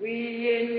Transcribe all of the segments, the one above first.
wewe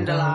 vandalize.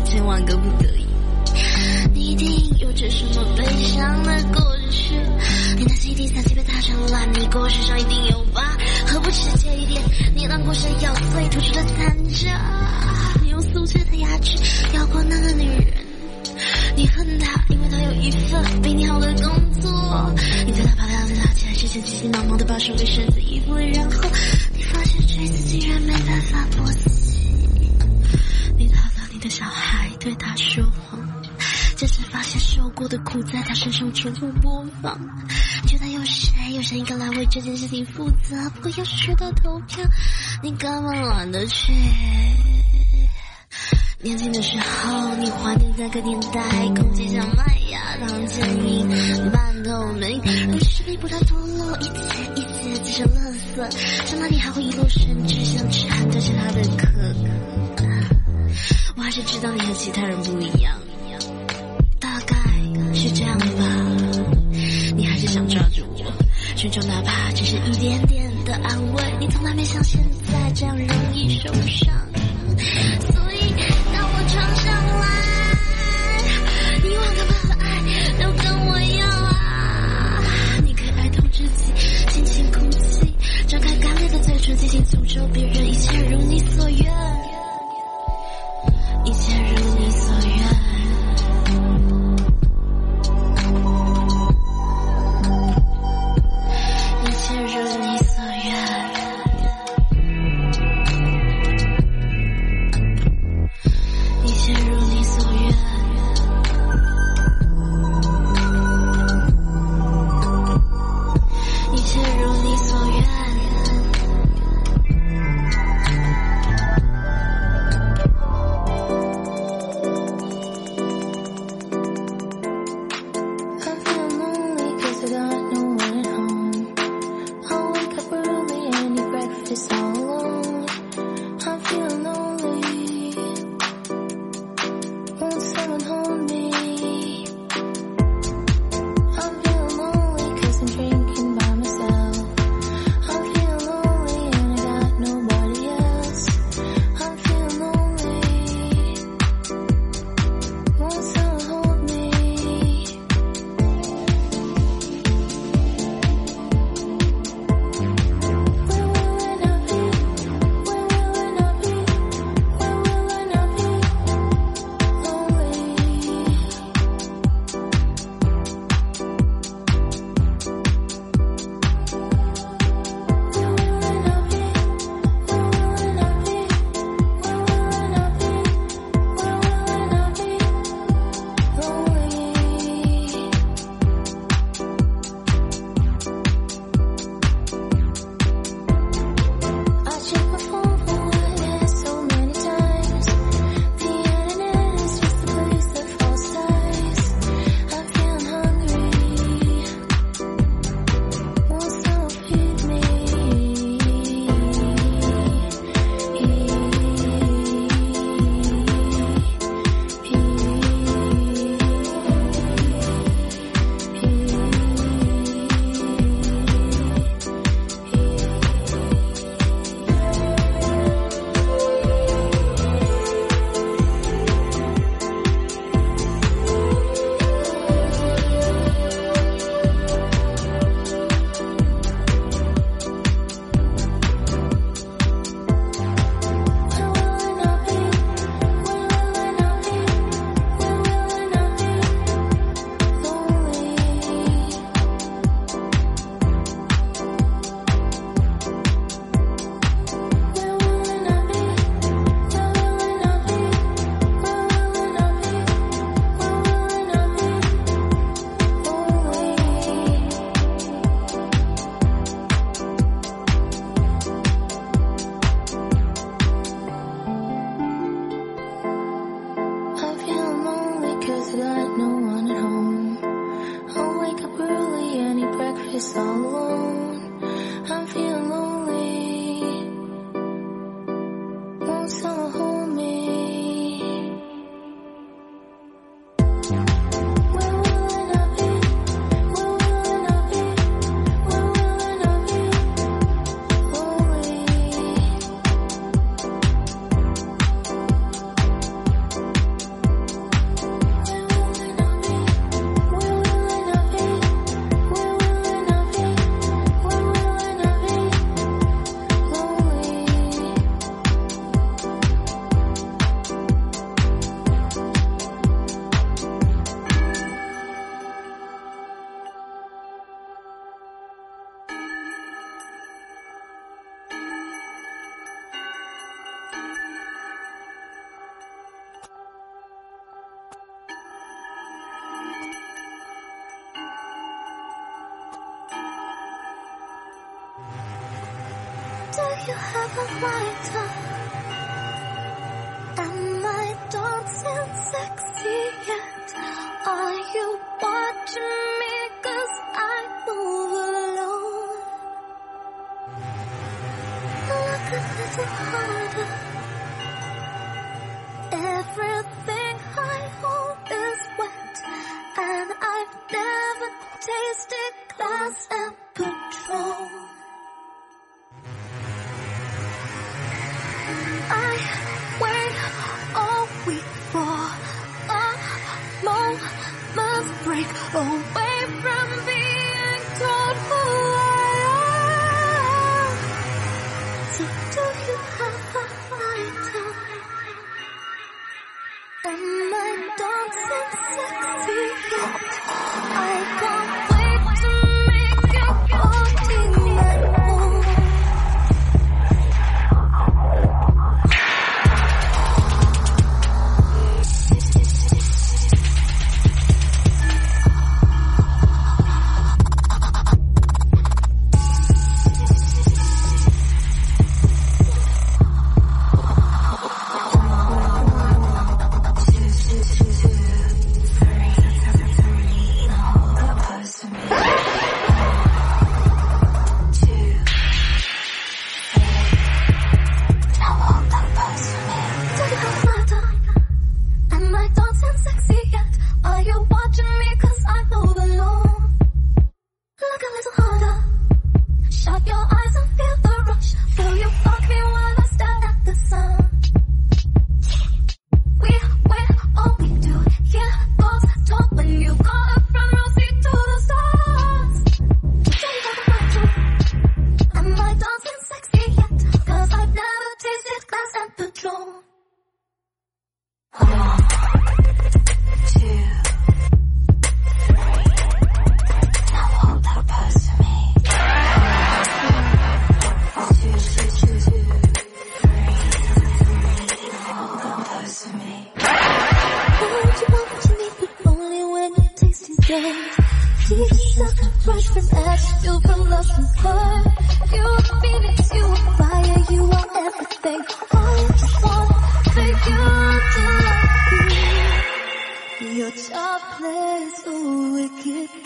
千万个不得已。你一定有着什么悲伤的过去，你的 CD 三 C 被打成烂泥，故事上一定有疤。何不直接一点？你让过谁咬碎吐出的残渣？你用酥脆的牙齿咬过那个女人，你恨她，因为她有一份比你好的工作。你对她跑来对她起来之前，急急忙忙的把手给绳子衣服，然后你发现锤子竟然没办法剥洗。你讨到你的小孩，对他说谎。这时发现受过的苦在他身上重复播放，觉得有谁有谁应该来为这件事情负责。不过要是说到投票，你根本懒得去。年轻的时候，你怀念那个年代，空气像麦芽糖坚硬、半透明，可是并不断脱落，一节一节积成垃圾，长大你还会一落神智，想吃含着他的壳。我还是知道你和其他人不一样，大概是这样吧。你还是想抓住我，寻找哪怕只是一点点的安慰。你从来没像现在这样容易受伤，所以当我闯上来，你忘了把爱都跟我要啊！你可以爱透自己，轻轻哭泣，张开干裂的嘴唇，尽情诅咒别人，一切如你所愿。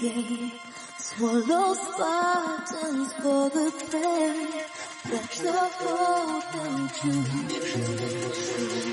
game. Swallow Spartans for the pain. that you hold and to.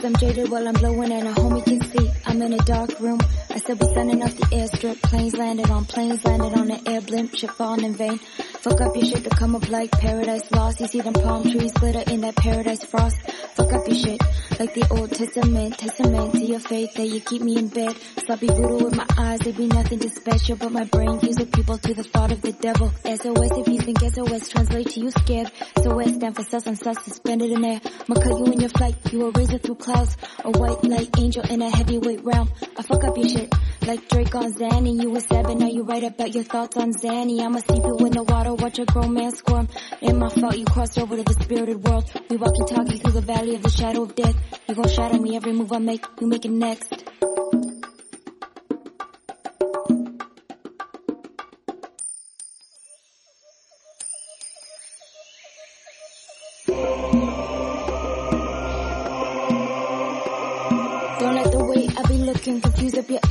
Cause I'm jaded while I'm blowing and a homie can see. I'm in a dark room. I said we're sending off the airstrip. Planes landed on planes, landed on an air blimp. Shit falling in vain. Fuck up your shit to come up like paradise lost. You see them palm trees glitter in that paradise frost. Fuck up your shit like the Old Testament. Testament to your faith that you keep me in bed. Sloppy voodoo with my eyes, they be nothing too special. But my brain gives with people to the thought of the devil. SOS if you think SOS translate to you scared. SOS stand for sus and sus suspended in air. I'ma cut you in your flight, you a razor through clouds. A white light angel in a heavyweight realm. I fuck up your shit. Like Drake on Zanny, you was seven, now you write about your thoughts on Zanny. I'ma sleep you in the water, watch a grown man squirm. Ain't my fault you crossed over to the spirited world. We walking talking through the valley of the shadow of death. You gon' shadow me every move I make, you make it next.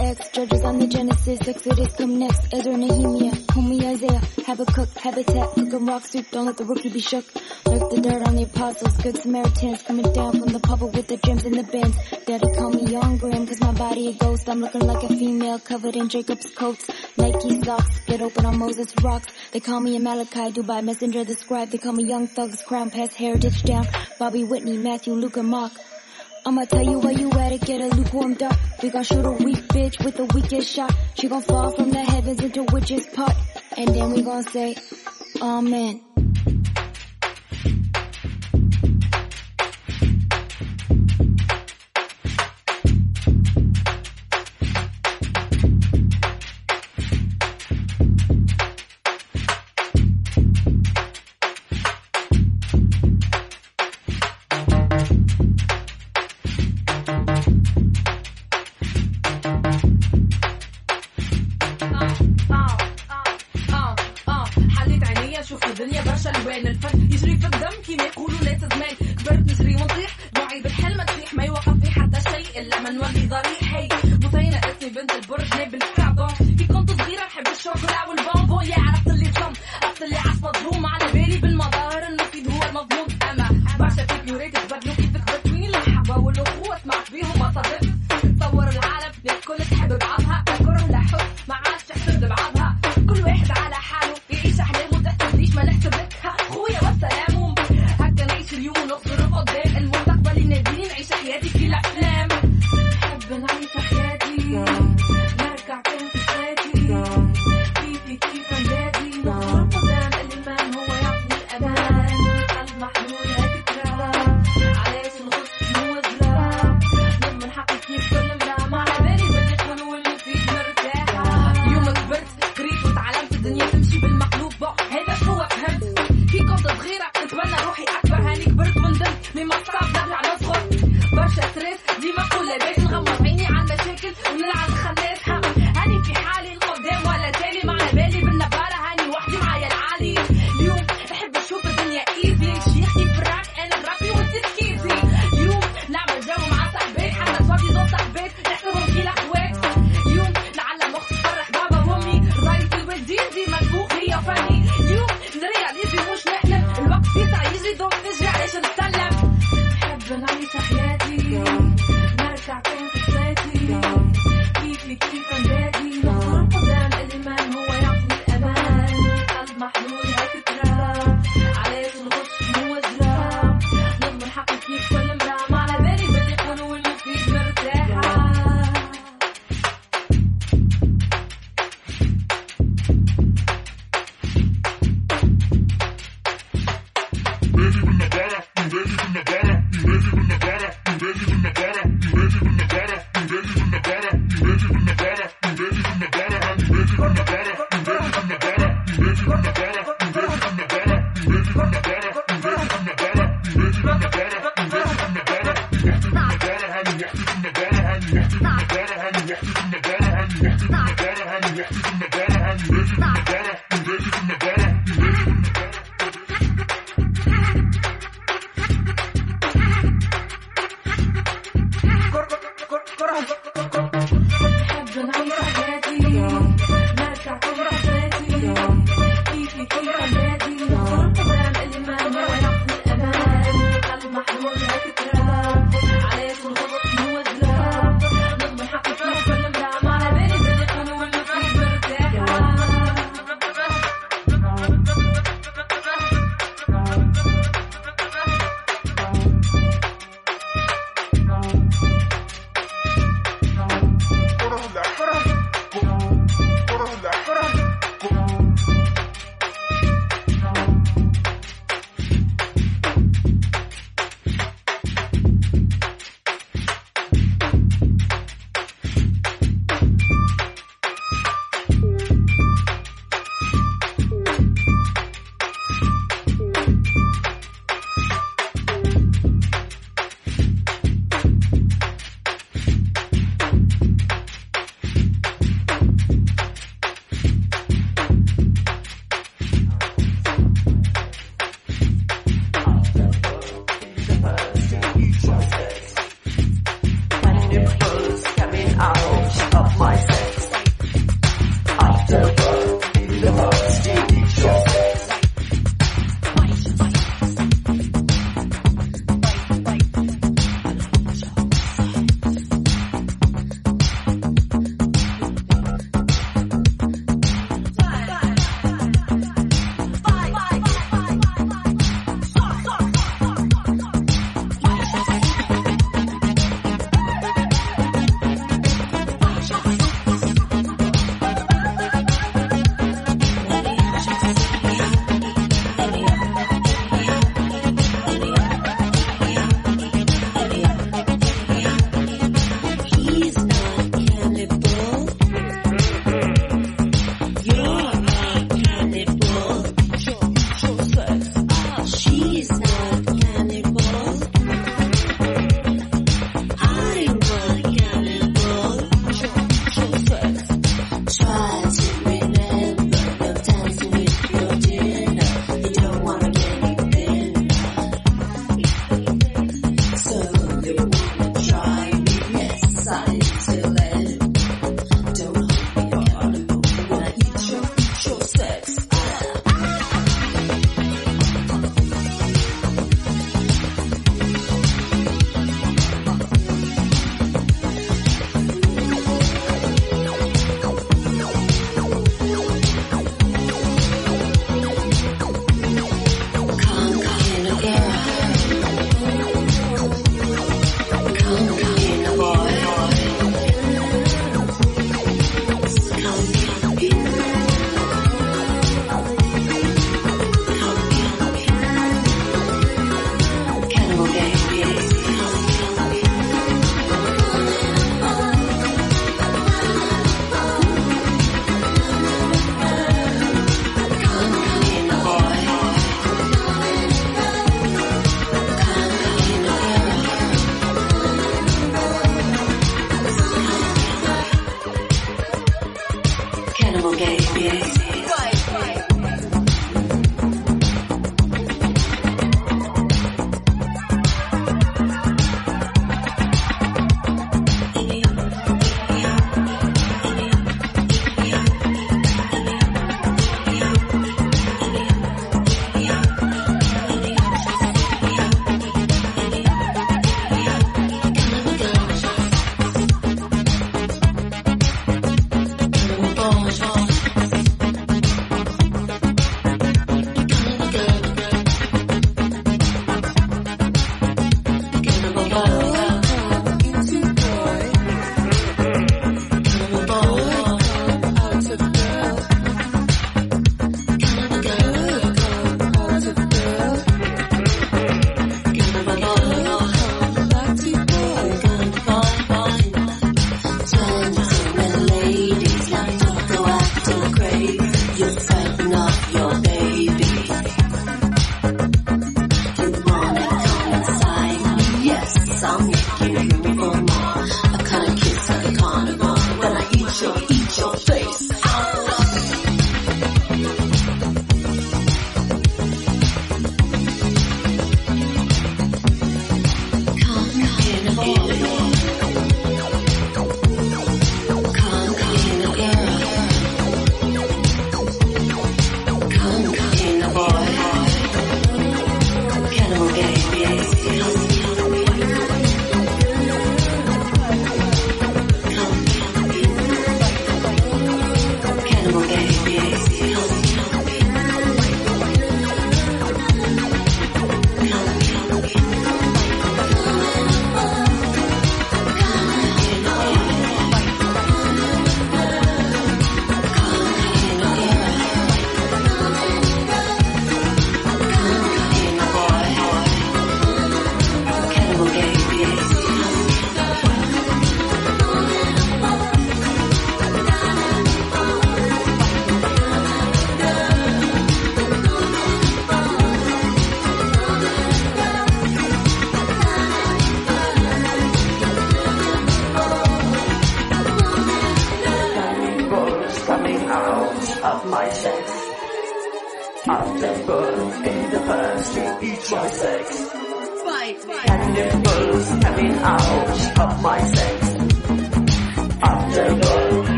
Ex. Judges on the Genesis, Exodus come next. Ezra Nehemiah, homie Isaiah, Habakkuk, Habitat, cooking rock soup. Don't let the rookie be shook. Lurk the dirt on the apostles, good Samaritans coming down from the pubble with the gems and the bins. Daddy call me young Graham, cause my body a ghost. I'm looking like a female covered in Jacob's coats. Nike socks, split open on Moses rocks. They call me a Malachi, Dubai messenger, the scribe. They call me young thugs, crown past heritage down. Bobby Whitney, Matthew, Luke, and Mark. I'ma tell you where you at to get a lukewarm duck. We gon' shoot a weak bitch with the weakest shot. She gon' fall from the heavens into witch's pot. And then we gon' say, Amen.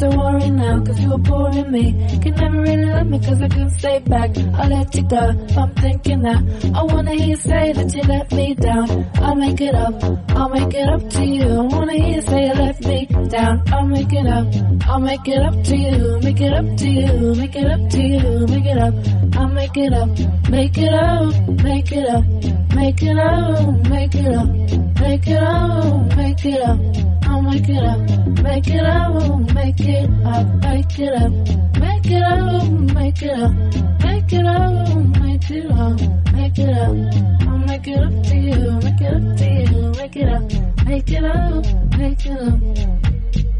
Don't worry now, cause you were boring me. Can never really love me cause I couldn't stay back. I let you go, I'm thinking that. I wanna hear you say that you let me down. I'll make it up, I'll make it up to you. I wanna hear you say you let me down. I'll make it up, I'll make it up to you. Make it up to you, make it up to you, make it up. I'll make it up, make it up, make it up, make it up, make it up, make it up, make it up. Make it up, make it up, make it up, make it up, make it up, make it up, make it up, make it up, make it up. I'll make it up to you, make it up to you, make it up, make it up, make it up.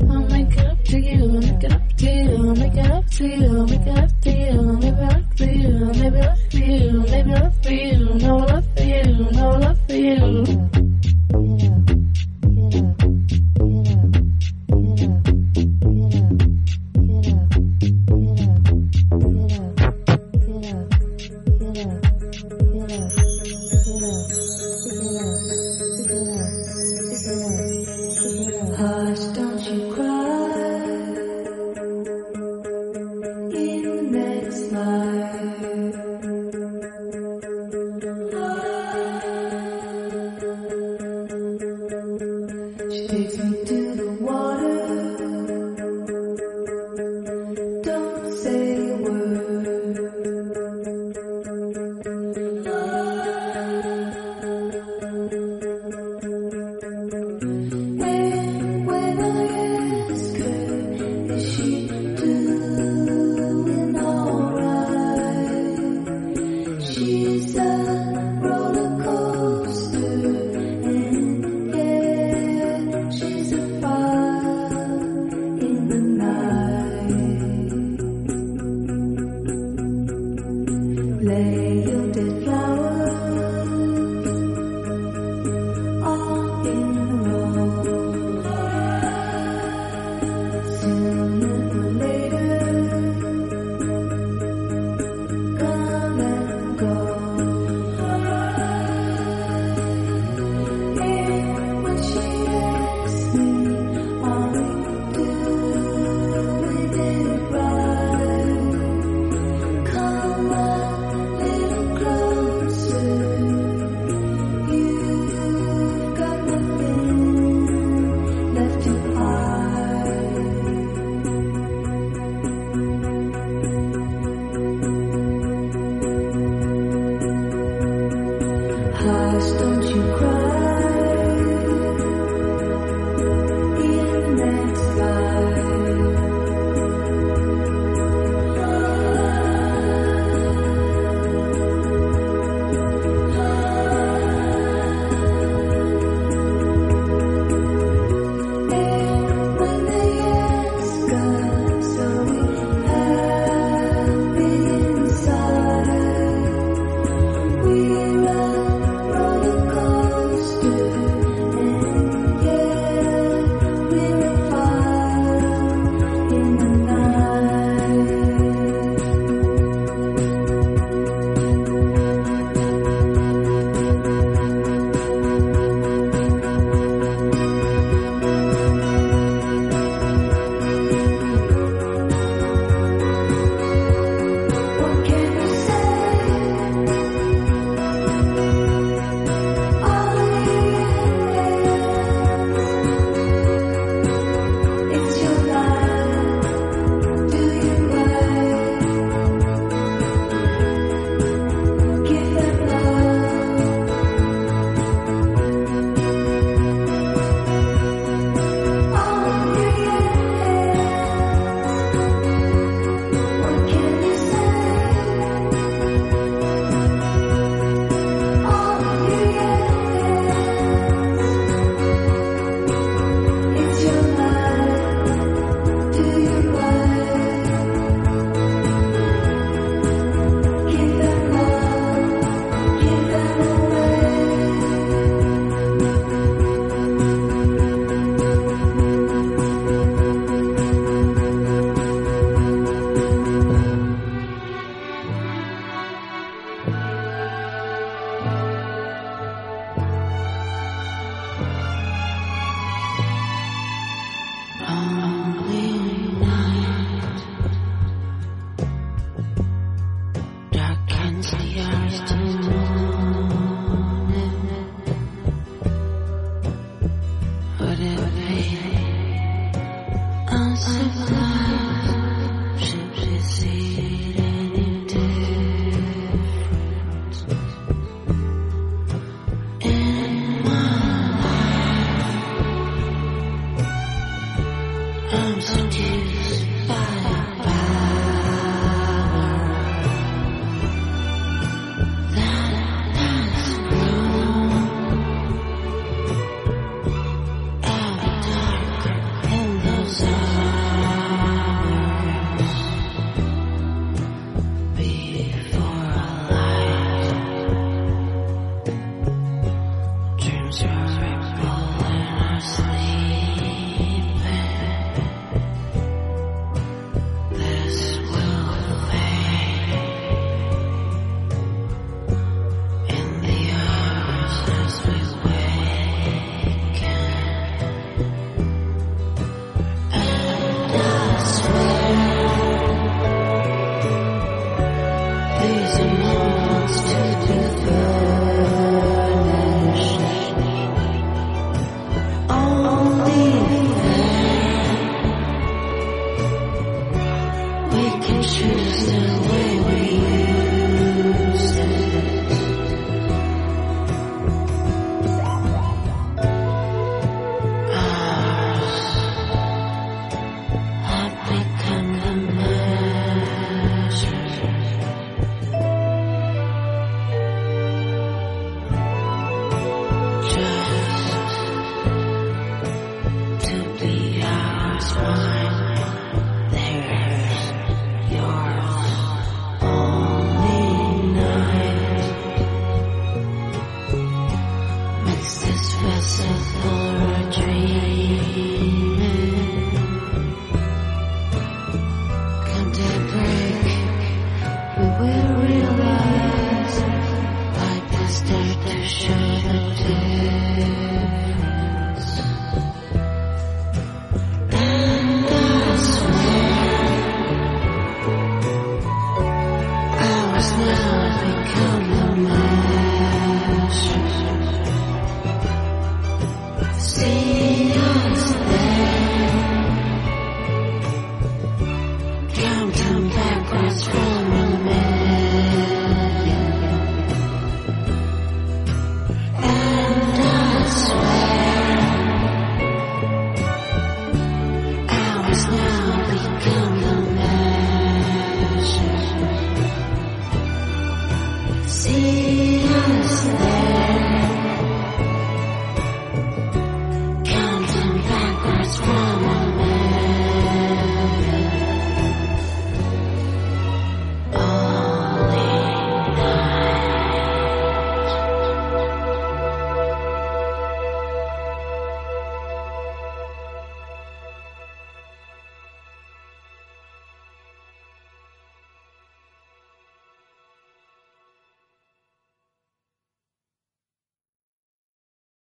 I'll make it up to you, make it up to you, make it up to you, make it up to you, maybe love for you, maybe love for you, maybe love for you, no love for you, no love for you.